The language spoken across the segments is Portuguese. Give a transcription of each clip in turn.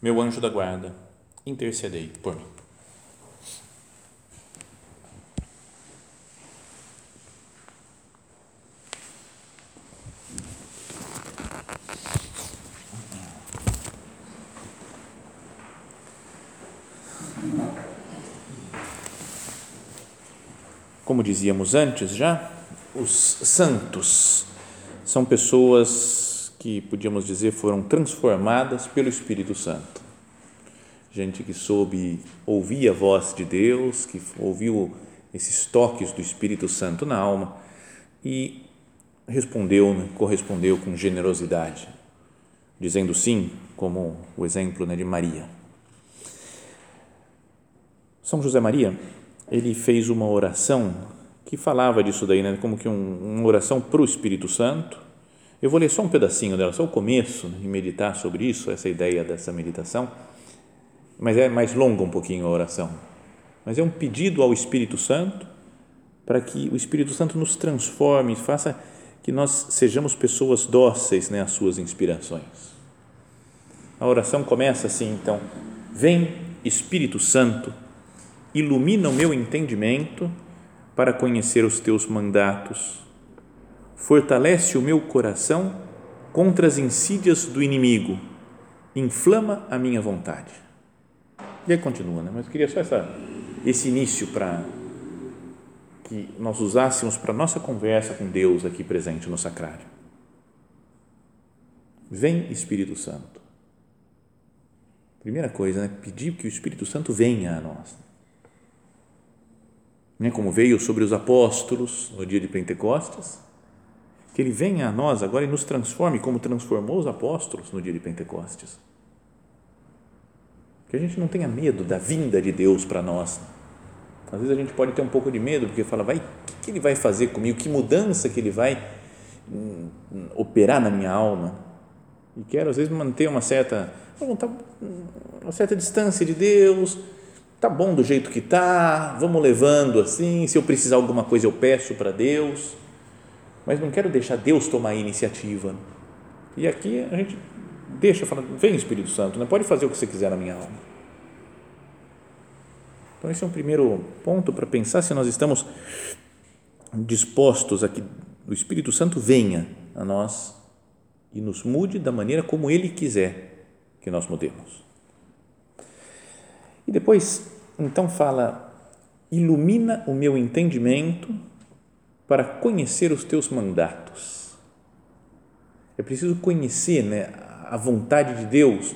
meu anjo da guarda, intercedei por mim. Como dizíamos antes já, os santos são pessoas que podíamos dizer foram transformadas pelo Espírito Santo. Gente que soube ouvir a voz de Deus, que ouviu esses toques do Espírito Santo na alma e respondeu, né, correspondeu com generosidade, dizendo sim, como o exemplo né, de Maria. São José Maria, ele fez uma oração que falava disso daí, né, como que um, uma oração para o Espírito Santo. Eu vou ler só um pedacinho dela, só o começo, né, e meditar sobre isso, essa ideia dessa meditação. Mas é mais longa um pouquinho a oração. Mas é um pedido ao Espírito Santo para que o Espírito Santo nos transforme, faça que nós sejamos pessoas dóceis né, às suas inspirações. A oração começa assim, então: Vem Espírito Santo, ilumina o meu entendimento para conhecer os teus mandatos. Fortalece o meu coração contra as insídias do inimigo. Inflama a minha vontade. E aí continua, né? mas eu queria só essa, esse início para que nós usássemos para nossa conversa com Deus aqui presente no sacrário. Vem Espírito Santo. Primeira coisa, né? pedir que o Espírito Santo venha a nós né, como veio sobre os apóstolos no dia de Pentecostes, que ele venha a nós agora e nos transforme como transformou os apóstolos no dia de Pentecostes. Que a gente não tenha medo da vinda de Deus para nós. Às vezes a gente pode ter um pouco de medo porque fala, vai, o que ele vai fazer comigo? Que mudança que ele vai hum, operar na minha alma? E quero às vezes manter uma certa, uma certa distância de Deus tá bom do jeito que tá, vamos levando assim, se eu precisar alguma coisa eu peço para Deus, mas não quero deixar Deus tomar a iniciativa. E aqui a gente deixa, fala, vem Espírito Santo, né? pode fazer o que você quiser na minha alma. Então esse é um primeiro ponto para pensar se nós estamos dispostos a que o Espírito Santo venha a nós e nos mude da maneira como Ele quiser que nós mudemos. E depois, então, fala: ilumina o meu entendimento para conhecer os teus mandatos. É preciso conhecer né, a vontade de Deus.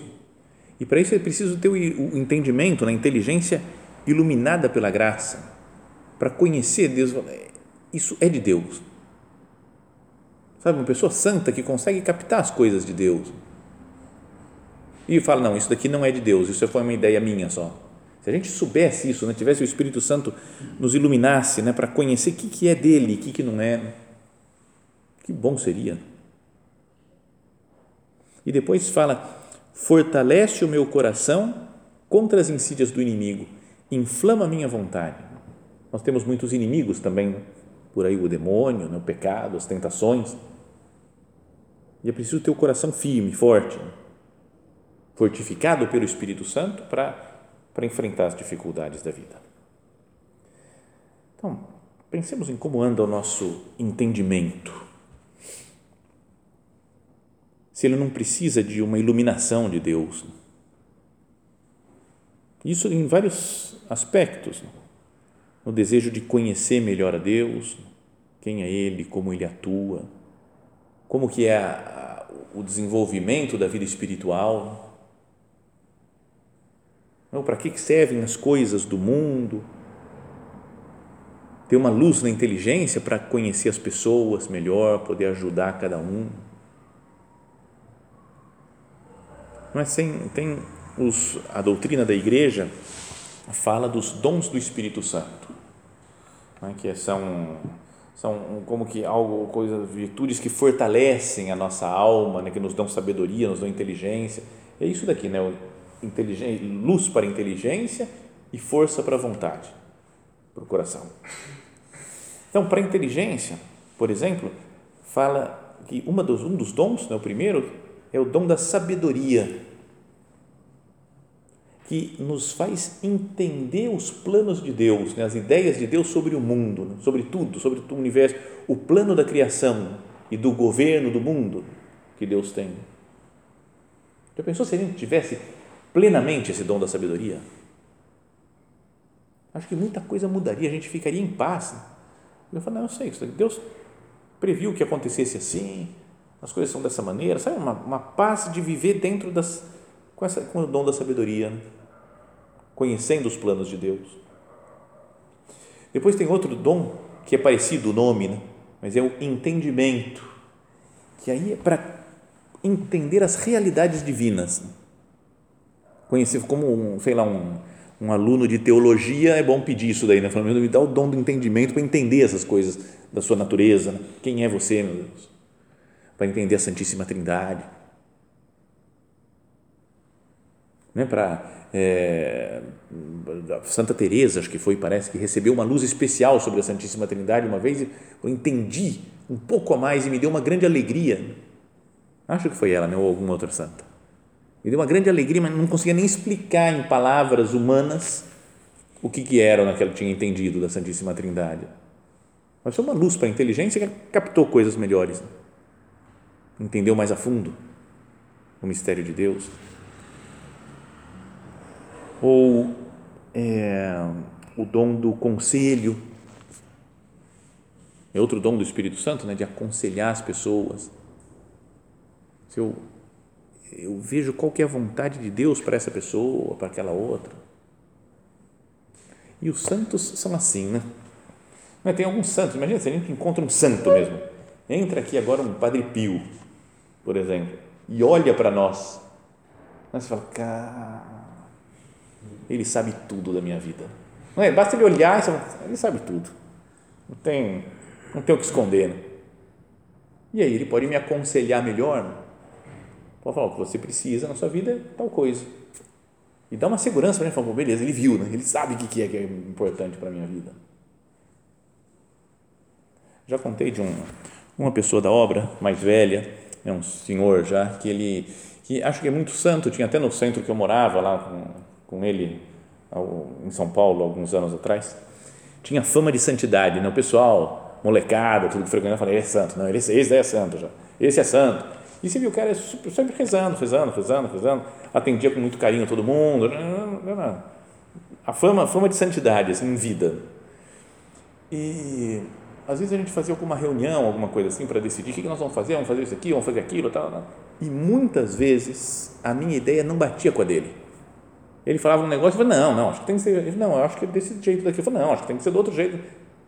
E para isso é preciso ter o entendimento, a inteligência iluminada pela graça, para conhecer Deus. Isso é de Deus. Sabe, uma pessoa santa que consegue captar as coisas de Deus e fala: não, isso daqui não é de Deus, isso foi uma ideia minha só. Se a gente soubesse isso, né, tivesse o Espírito Santo nos iluminasse né, para conhecer o que, que é dele o que, que não é, que bom seria. E depois fala: fortalece o meu coração contra as insídias do inimigo, inflama a minha vontade. Nós temos muitos inimigos também, por aí o demônio, né, o pecado, as tentações. E é preciso ter o coração firme, forte fortificado pelo Espírito Santo para, para enfrentar as dificuldades da vida. Então, pensemos em como anda o nosso entendimento. Se ele não precisa de uma iluminação de Deus. Isso em vários aspectos. No desejo de conhecer melhor a Deus, quem é Ele, como Ele atua, como que é a, o desenvolvimento da vida espiritual não, para que servem as coisas do mundo? Ter uma luz na inteligência para conhecer as pessoas melhor, poder ajudar cada um. é sem tem os, a doutrina da igreja fala dos dons do Espírito Santo, né, que são são como que algo coisas virtudes que fortalecem a nossa alma, né, que nos dão sabedoria, nos dão inteligência. É isso daqui, né? Luz para a inteligência e força para a vontade, para o coração. Então, para a inteligência, por exemplo, fala que uma dos, um dos dons, né, o primeiro, é o dom da sabedoria, que nos faz entender os planos de Deus, né, as ideias de Deus sobre o mundo, né, sobre tudo, sobre o universo, o plano da criação e do governo do mundo que Deus tem. Já pensou se a gente tivesse plenamente esse dom da sabedoria? Acho que muita coisa mudaria, a gente ficaria em paz. Eu falo, não, eu sei, Deus previu que acontecesse assim, as coisas são dessa maneira, sabe? Uma, uma paz de viver dentro das. com, essa, com o dom da sabedoria, né? conhecendo os planos de Deus. Depois tem outro dom que é parecido o nome, né? mas é o entendimento, que aí é para entender as realidades divinas. Né? Conhecer como, um, sei lá, um um aluno de teologia, é bom pedir isso daí, né? Falando, me dá o dom do entendimento para entender essas coisas da sua natureza. Né? Quem é você, meu Deus? Para entender a Santíssima Trindade. Né? Para é, Santa Teresa, acho que foi, parece que recebeu uma luz especial sobre a Santíssima Trindade uma vez, eu entendi um pouco a mais e me deu uma grande alegria. Acho que foi ela, né? ou alguma outra santa me deu uma grande alegria, mas não conseguia nem explicar em palavras humanas o que, que era naquela que tinha entendido da Santíssima Trindade. Mas foi uma luz para a inteligência que captou coisas melhores. Né? Entendeu mais a fundo o mistério de Deus. Ou é, o dom do conselho. É outro dom do Espírito Santo, né, de aconselhar as pessoas. Se eu eu vejo qual que é a vontade de Deus para essa pessoa, para aquela outra. E os santos são assim, né? Mas tem alguns santos, imagina se a gente encontra um santo mesmo. Entra aqui agora um Padre Pio, por exemplo, e olha para nós. Você fala, cara, ele sabe tudo da minha vida. Não é? Basta ele olhar e ele sabe tudo. Não tem, não tem o que esconder. Né? E aí ele pode me aconselhar melhor Pode falar, o que você precisa na sua vida é tal coisa. E dá uma segurança para ele, falar, beleza, ele viu, né? ele sabe o que é que é importante para a minha vida. Já contei de um, uma pessoa da obra, mais velha, é um senhor já, que ele, que acho que é muito santo, tinha até no centro que eu morava, lá com, com ele, em São Paulo, alguns anos atrás, tinha fama de santidade, né? o pessoal, molecada, tudo que frequentava, falava, esse é santo, não, esse, esse é santo já, esse é santo, e você viu o cara é sempre rezando, rezando, rezando, rezando, atendia com muito carinho todo mundo. A fama, a fama de santidade, assim, em vida. E às vezes a gente fazia alguma reunião, alguma coisa assim, para decidir o que nós vamos fazer, vamos fazer isso aqui, vamos fazer aquilo, tal, tal. E muitas vezes a minha ideia não batia com a dele. Ele falava um negócio, eu falava, não, não, acho que tem que ser, ele, não, eu acho que é desse jeito daqui. Eu falava, não, acho que tem que ser do outro jeito.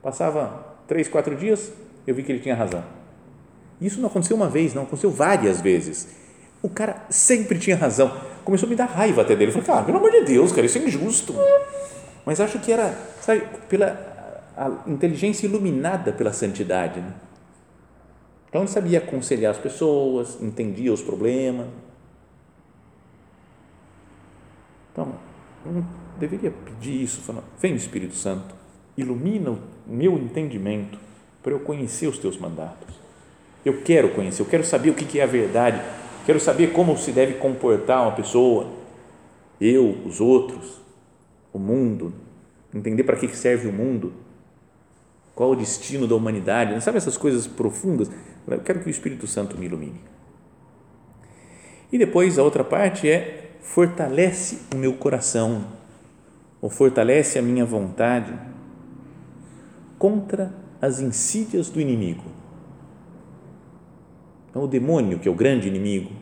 Passava três, quatro dias, eu vi que ele tinha razão isso não aconteceu uma vez, não, aconteceu várias vezes. O cara sempre tinha razão. Começou a me dar raiva até dele. Eu falei, cara, pelo amor de Deus, cara, isso é injusto. Mas acho que era, sabe, pela inteligência iluminada pela santidade. Né? Então ele sabia aconselhar as pessoas, entendia os problemas. Então, eu deveria pedir isso, falando, vem Espírito Santo, ilumina o meu entendimento para eu conhecer os teus mandatos eu quero conhecer, eu quero saber o que é a verdade, quero saber como se deve comportar uma pessoa, eu, os outros, o mundo, entender para que serve o mundo, qual o destino da humanidade, sabe essas coisas profundas? Eu quero que o Espírito Santo me ilumine. E depois a outra parte é fortalece o meu coração, ou fortalece a minha vontade contra as insídias do inimigo. Então, o demônio, que é o grande inimigo,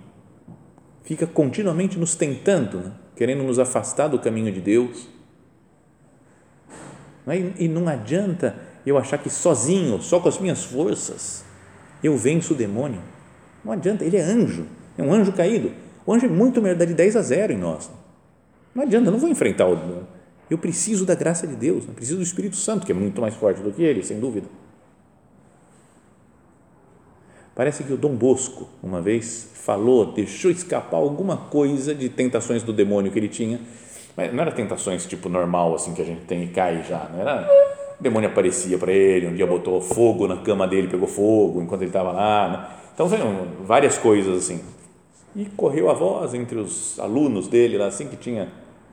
fica continuamente nos tentando, né? querendo nos afastar do caminho de Deus. E não adianta eu achar que sozinho, só com as minhas forças, eu venço o demônio. Não adianta, ele é anjo, é um anjo caído. O anjo é muito melhor, dá de 10 a 0 em nós. Não adianta, eu não vou enfrentar o. Eu preciso da graça de Deus, eu preciso do Espírito Santo, que é muito mais forte do que ele, sem dúvida. Parece que o Dom Bosco, uma vez, falou, deixou escapar alguma coisa de tentações do demônio que ele tinha, mas não era tentações tipo normal, assim, que a gente tem e cai já, não era o demônio aparecia para ele, um dia botou fogo na cama dele, pegou fogo enquanto ele estava lá. Né? Então, foram várias coisas assim. E correu a voz entre os alunos dele, lá, assim, que tinha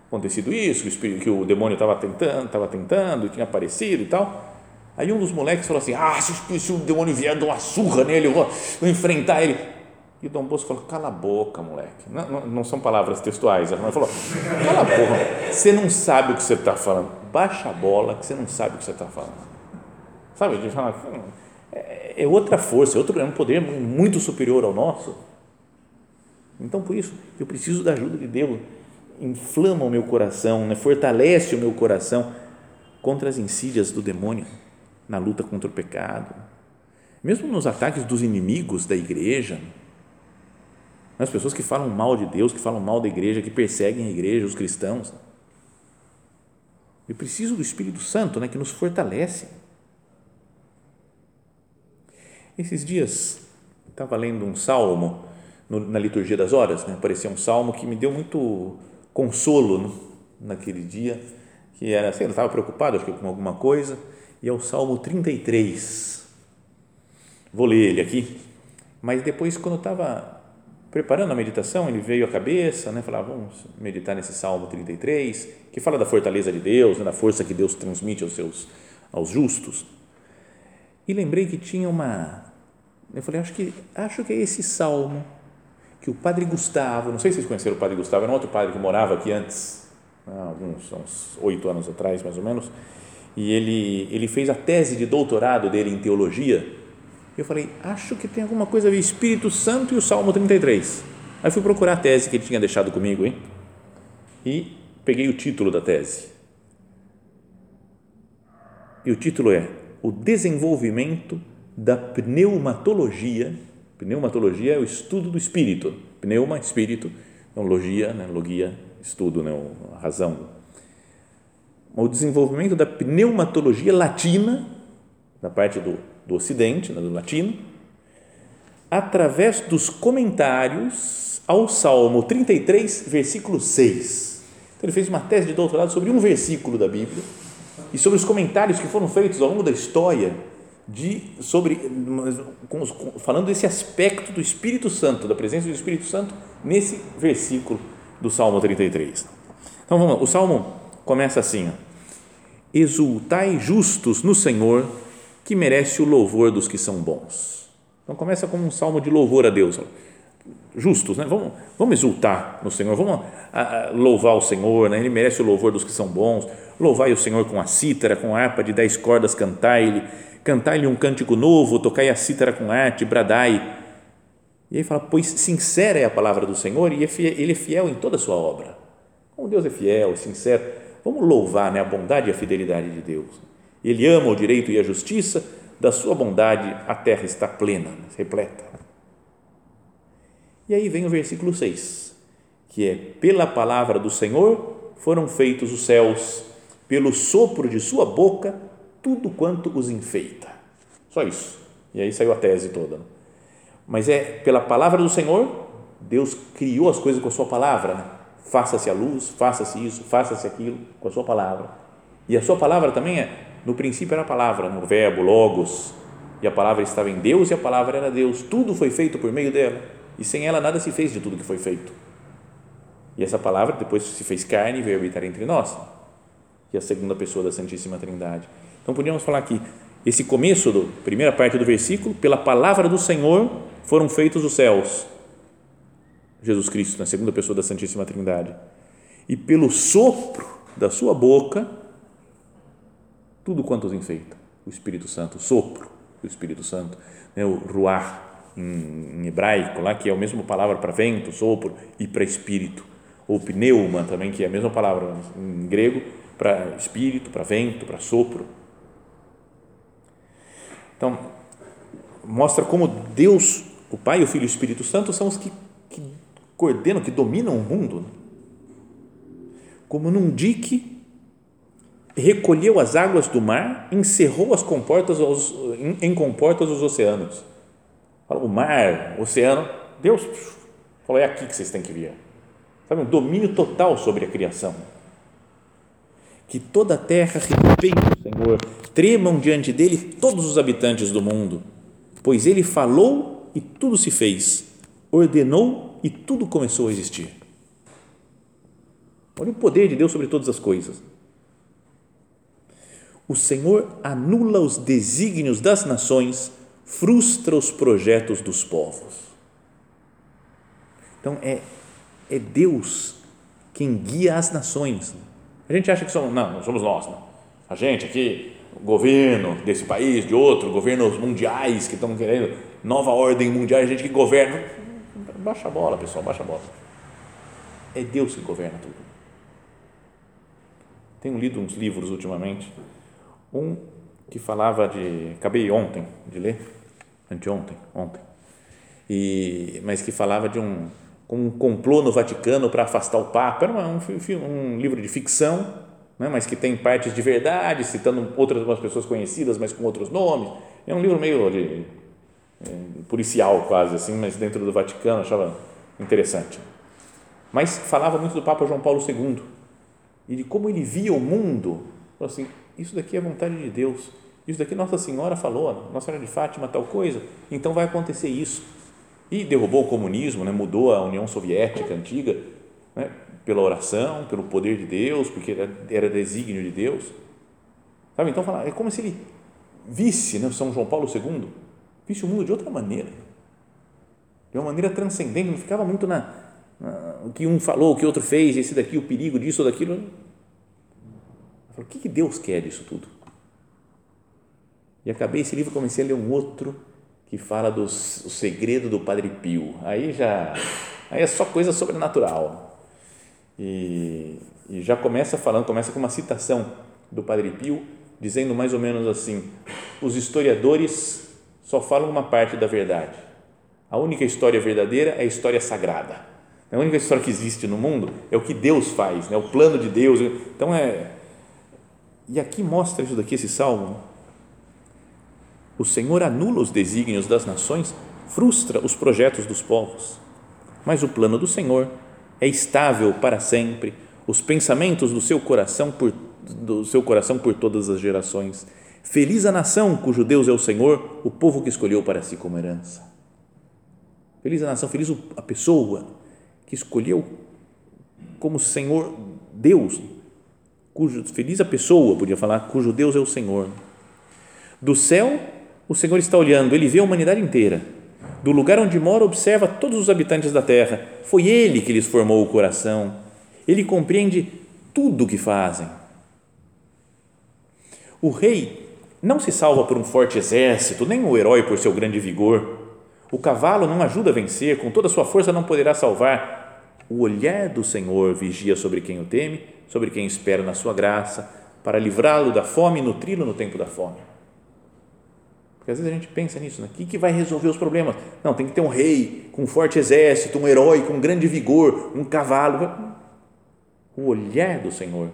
acontecido isso, que o, que o demônio estava tentando, estava tentando, tinha aparecido e tal. Aí um dos moleques falou assim: Ah, se, se o demônio vier, dou uma surra nele, eu vou, vou enfrentar ele. E Dom Bosco falou: Cala a boca, moleque. Não, não, não são palavras textuais, mas falou: Cala a boca, você não sabe o que você está falando baixa a bola que você não sabe o que você está falando. Sabe? De falar, é, é outra força, é, outro, é um poder muito superior ao nosso. Então, por isso, eu preciso da ajuda de Deus. Inflama o meu coração, né? fortalece o meu coração contra as insídias do demônio na luta contra o pecado. Mesmo nos ataques dos inimigos da igreja, as pessoas que falam mal de Deus, que falam mal da igreja, que perseguem a igreja, os cristãos. Eu preciso do Espírito Santo, né, que nos fortalece. Esses dias estava lendo um salmo no, na liturgia das horas, né, apareceu um salmo que me deu muito consolo né, naquele dia, que era, sei, eu estava preocupado acho que com alguma coisa, e é o Salmo 33. Vou ler ele aqui, mas depois quando eu estava preparando a meditação, ele veio à cabeça, né? Falar, vamos meditar nesse Salmo 33, que fala da fortaleza de Deus, né? da força que Deus transmite aos seus aos justos. E lembrei que tinha uma eu falei, acho que acho que é esse salmo que o Padre Gustavo, não sei se vocês conheceram o Padre Gustavo, era um outro padre que morava aqui antes, há alguns uns oito anos atrás, mais ou menos, e ele ele fez a tese de doutorado dele em teologia eu falei, acho que tem alguma coisa a ver Espírito Santo e o Salmo 33. Aí fui procurar a tese que ele tinha deixado comigo, hein? E peguei o título da tese. E o título é O desenvolvimento da pneumatologia. Pneumatologia é o estudo do espírito. Pneuma, espírito. Então, logia, né? logia, estudo, né? razão. O desenvolvimento da pneumatologia latina, da parte do do Ocidente, né, do latino, através dos comentários ao Salmo 33, versículo 6. Então, ele fez uma tese de doutorado sobre um versículo da Bíblia e sobre os comentários que foram feitos ao longo da história de sobre falando desse aspecto do Espírito Santo, da presença do Espírito Santo nesse versículo do Salmo 33. Então vamos lá, o salmo começa assim: ó, Exultai justos no Senhor que merece o louvor dos que são bons. Então começa como um salmo de louvor a Deus. Justos, né? Vamos, vamos exultar no Senhor, vamos a, a, louvar o Senhor, né? Ele merece o louvor dos que são bons. Louvai o Senhor com a cítara, com a harpa de dez cordas, cantai-lhe, cantai-lhe um cântico novo, tocai a cítara com arte, bradai. E aí fala, pois sincera é a palavra do Senhor e é ele é fiel em toda a sua obra. Como Deus é fiel, sincero, vamos louvar né, a bondade e a fidelidade de Deus. Ele ama o direito e a justiça, da sua bondade a terra está plena, repleta. E aí vem o versículo 6, que é: Pela palavra do Senhor foram feitos os céus, pelo sopro de sua boca, tudo quanto os enfeita. Só isso. E aí saiu a tese toda. Mas é pela palavra do Senhor, Deus criou as coisas com a sua palavra. Né? Faça-se a luz, faça-se isso, faça-se aquilo com a sua palavra. E a sua palavra também é no princípio era a palavra, no verbo, logos, e a palavra estava em Deus e a palavra era Deus. Tudo foi feito por meio dela, e sem ela nada se fez de tudo que foi feito. E essa palavra depois se fez carne e veio habitar entre nós, que é a segunda pessoa da Santíssima Trindade. Então podíamos falar que esse começo da primeira parte do versículo, pela palavra do Senhor foram feitos os céus. Jesus Cristo, na segunda pessoa da Santíssima Trindade. E pelo sopro da sua boca tudo quanto os enfeita. O Espírito Santo, o sopro do Espírito Santo, né, o ruar em, em, hebraico, lá, que é a mesma palavra para vento, sopro, e para espírito. Ou pneuma também, que é a mesma palavra em grego para espírito, para vento, para sopro. Então, mostra como Deus, o Pai, o Filho e o Espírito Santo são os que, que coordena, que domina o mundo, como num dique recolheu as águas do mar, encerrou as comportas aos, em, em comportas os oceanos. O mar, o oceano, Deus falou: é aqui que vocês têm que vir. Sabe, um domínio total sobre a criação. Que toda a terra respeite o Senhor, tremam diante dele todos os habitantes do mundo, pois ele falou e tudo se fez, ordenou e tudo começou a existir. Olha o poder de Deus sobre todas as coisas. O Senhor anula os desígnios das nações, frustra os projetos dos povos. Então é, é Deus quem guia as nações. A gente acha que somos, não, somos nós, não. A gente aqui, o governo desse país, de outro, governos mundiais que estão querendo nova ordem mundial, a gente que governa. Baixa a bola, pessoal, baixa a bola. É Deus que governa tudo. Tenho lido uns livros ultimamente, um que falava de, acabei ontem de ler, anteontem, ontem, e, mas que falava de um, um complô no Vaticano para afastar o Papa, era um, um, um livro de ficção, né, mas que tem partes de verdade, citando outras umas pessoas conhecidas, mas com outros nomes, é um livro meio de, policial quase assim, mas dentro do Vaticano, achava interessante. Mas falava muito do Papa João Paulo II, e de como ele via o mundo, assim, isso daqui é vontade de Deus, isso daqui Nossa Senhora falou, Nossa Senhora de Fátima, tal coisa, então vai acontecer isso. E derrubou o comunismo, né? mudou a União Soviética antiga, né? pela oração, pelo poder de Deus, porque era, era desígnio de Deus. Sabe? Então, fala, é como se ele visse né, São João Paulo II, visse o mundo de outra maneira, de uma maneira transcendente, não ficava muito na, o que um falou, o que outro fez, esse daqui, o perigo disso ou daquilo. o que, que Deus quer disso tudo? E acabei esse livro, comecei a ler um outro que fala do segredo do Padre Pio. Aí já aí é só coisa sobrenatural. E, e já começa falando, começa com uma citação do Padre Pio, dizendo mais ou menos assim: os historiadores só falam uma parte da verdade. A única história verdadeira é a história sagrada. A única história que existe no mundo é o que Deus faz, né? o plano de Deus. Então é. E aqui mostra isso daqui, esse salmo. O Senhor anula os desígnios das nações, frustra os projetos dos povos. Mas o plano do Senhor é estável para sempre, os pensamentos do seu coração por, do seu coração por todas as gerações. Feliz a nação cujo Deus é o Senhor, o povo que escolheu para si como herança. Feliz a nação, feliz a pessoa que escolheu como Senhor Deus, cujo feliz a pessoa, podia falar, cujo Deus é o Senhor. Do céu, o Senhor está olhando, ele vê a humanidade inteira. Do lugar onde mora, observa todos os habitantes da terra. Foi ele que lhes formou o coração. Ele compreende tudo o que fazem. O rei não se salva por um forte exército, nem o herói por seu grande vigor. O cavalo não ajuda a vencer, com toda a sua força não poderá salvar o olhar do Senhor vigia sobre quem o teme, sobre quem espera na sua graça, para livrá-lo da fome e nutri-lo no tempo da fome. Porque às vezes a gente pensa nisso, né? o que vai resolver os problemas? Não, tem que ter um rei com um forte exército, um herói com grande vigor, um cavalo. O olhar do Senhor.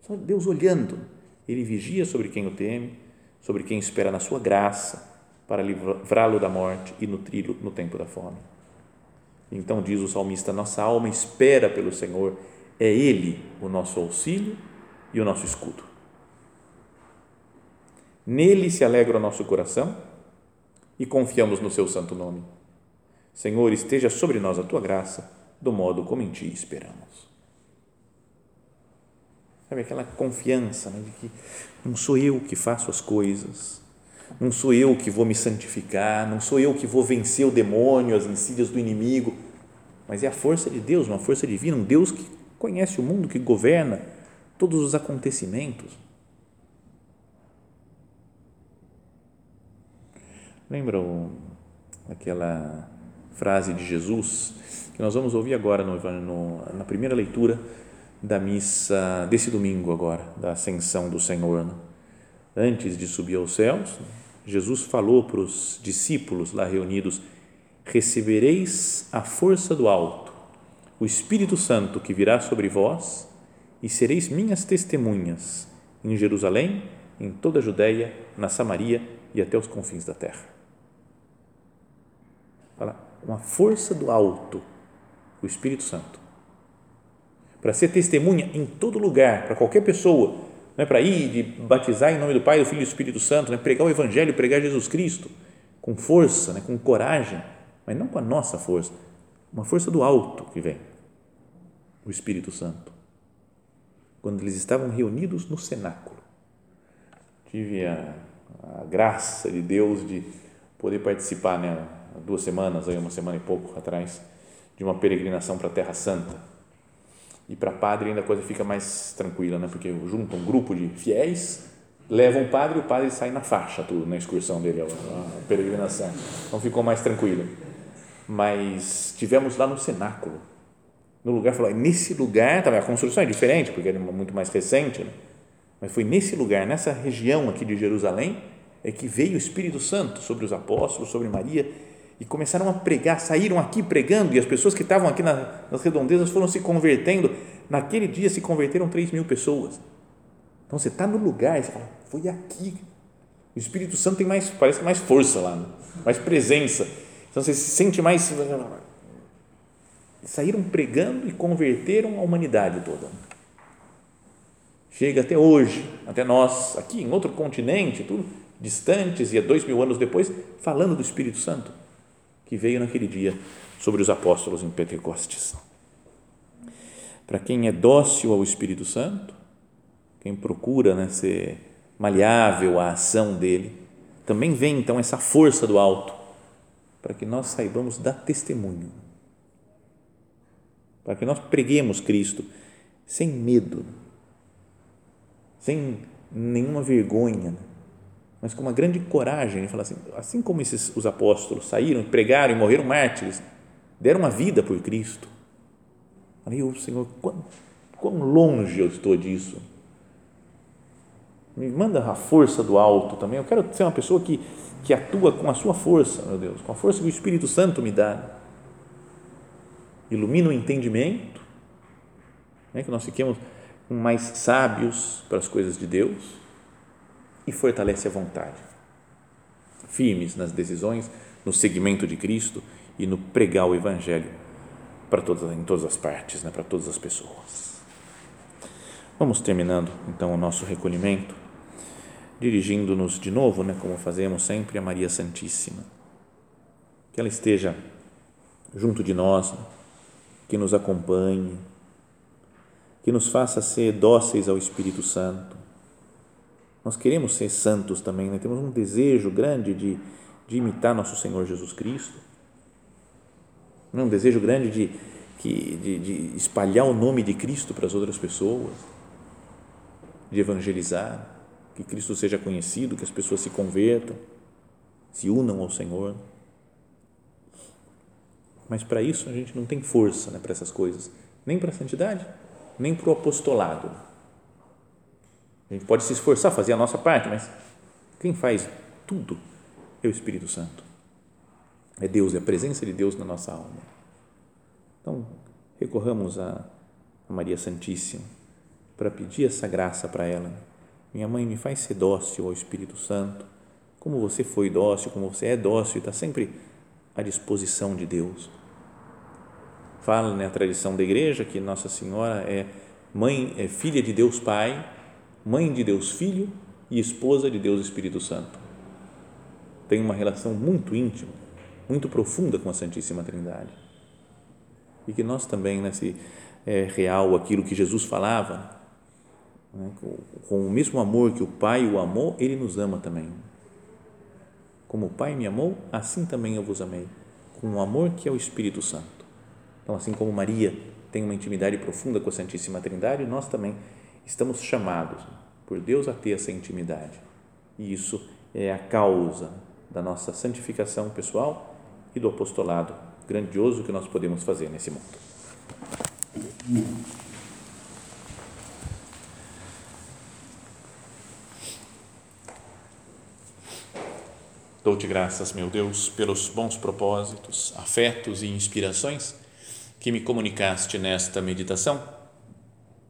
Só Deus olhando. Ele vigia sobre quem o teme, sobre quem espera na sua graça, para livrá-lo da morte e nutri-lo no tempo da fome. Então diz o salmista: nossa alma espera pelo Senhor, é Ele o nosso auxílio e o nosso escudo. Nele se alegra o nosso coração e confiamos no Seu santo nome. Senhor, esteja sobre nós a tua graça, do modo como em Ti esperamos. Sabe aquela confiança né, de que não sou eu que faço as coisas, não sou eu que vou me santificar, não sou eu que vou vencer o demônio, as insídias do inimigo, mas é a força de Deus, uma força divina, um Deus que conhece o mundo, que governa todos os acontecimentos. Lembra aquela frase de Jesus que nós vamos ouvir agora no, no, na primeira leitura da missa desse domingo agora, da ascensão do Senhor. Né? Antes de subir aos céus, Jesus falou para os discípulos lá reunidos: recebereis a força do alto, o Espírito Santo que virá sobre vós, e sereis minhas testemunhas em Jerusalém, em toda a Judéia, na Samaria e até os confins da terra. Fala, uma força do alto, o Espírito Santo. Para ser testemunha em todo lugar, para qualquer pessoa, não é para ir de batizar em nome do Pai, do Filho e do Espírito Santo, né? pregar o Evangelho, pregar Jesus Cristo com força, né? com coragem, mas não com a nossa força, uma força do alto que vem, o Espírito Santo. Quando eles estavam reunidos no cenáculo, tive a, a graça de Deus de poder participar, né, duas semanas, aí uma semana e pouco atrás, de uma peregrinação para a Terra Santa. E para padre ainda a coisa fica mais tranquila, né? Porque junta um grupo de fiéis, leva um padre e o padre sai na faixa tudo na excursão dele, a peregrinação. Então ficou mais tranquilo mas tivemos lá no cenáculo, no lugar, falou, nesse lugar, também a construção é diferente, porque é muito mais recente, né? mas foi nesse lugar, nessa região aqui de Jerusalém, é que veio o Espírito Santo sobre os apóstolos, sobre Maria, e começaram a pregar, saíram aqui pregando, e as pessoas que estavam aqui nas redondezas foram se convertendo, naquele dia se converteram 3 mil pessoas, então você está no lugar, você fala, foi aqui, o Espírito Santo tem mais, parece que mais força lá, né? mais presença, então você se sente mais. Saíram pregando e converteram a humanidade toda. Chega até hoje, até nós, aqui em outro continente, tudo distantes, e dois mil anos depois, falando do Espírito Santo, que veio naquele dia sobre os apóstolos em Pentecostes. Para quem é dócil ao Espírito Santo, quem procura né, ser maleável à ação dele, também vem então essa força do alto para que nós saibamos dar testemunho, para que nós preguemos Cristo sem medo, sem nenhuma vergonha, mas com uma grande coragem. Fala assim, assim como esses, os apóstolos saíram, pregaram e morreram mártires, deram a vida por Cristo. Aí o Senhor, quão, quão longe eu estou disso? Me manda a força do alto também. Eu quero ser uma pessoa que que atua com a sua força, meu Deus, com a força que o Espírito Santo me dá. Ilumina o entendimento, né, que nós fiquemos mais sábios para as coisas de Deus e fortalece a vontade. Firmes nas decisões, no seguimento de Cristo e no pregar o Evangelho para todas, em todas as partes, né, para todas as pessoas. Vamos terminando então o nosso recolhimento dirigindo-nos de novo, né, como fazemos sempre, a Maria Santíssima. Que ela esteja junto de nós, né, que nos acompanhe, que nos faça ser dóceis ao Espírito Santo. Nós queremos ser santos também, né? temos um desejo grande de, de imitar nosso Senhor Jesus Cristo, um desejo grande de, de, de espalhar o nome de Cristo para as outras pessoas, de evangelizar que Cristo seja conhecido, que as pessoas se convertam, se unam ao Senhor. Mas para isso a gente não tem força né, para essas coisas, nem para a santidade, nem para o apostolado. A gente pode se esforçar, fazer a nossa parte, mas quem faz tudo é o Espírito Santo. É Deus, é a presença de Deus na nossa alma. Então, recorramos a Maria Santíssima para pedir essa graça para ela minha mãe, me faz ser dócil ao Espírito Santo, como você foi dócil, como você é dócil está sempre à disposição de Deus. Fala né, a tradição da igreja que Nossa Senhora é mãe, é filha de Deus Pai, mãe de Deus Filho e esposa de Deus Espírito Santo. Tem uma relação muito íntima, muito profunda com a Santíssima Trindade. E que nós também, né, se é real aquilo que Jesus falava, né? Com o mesmo amor que o Pai o amou, Ele nos ama também. Como o Pai me amou, assim também eu vos amei, com o amor que é o Espírito Santo. Então, assim como Maria tem uma intimidade profunda com a Santíssima Trindade, nós também estamos chamados por Deus a ter essa intimidade. E isso é a causa da nossa santificação pessoal e do apostolado grandioso que nós podemos fazer nesse mundo. Dou-te graças, meu Deus, pelos bons propósitos, afetos e inspirações que me comunicaste nesta meditação.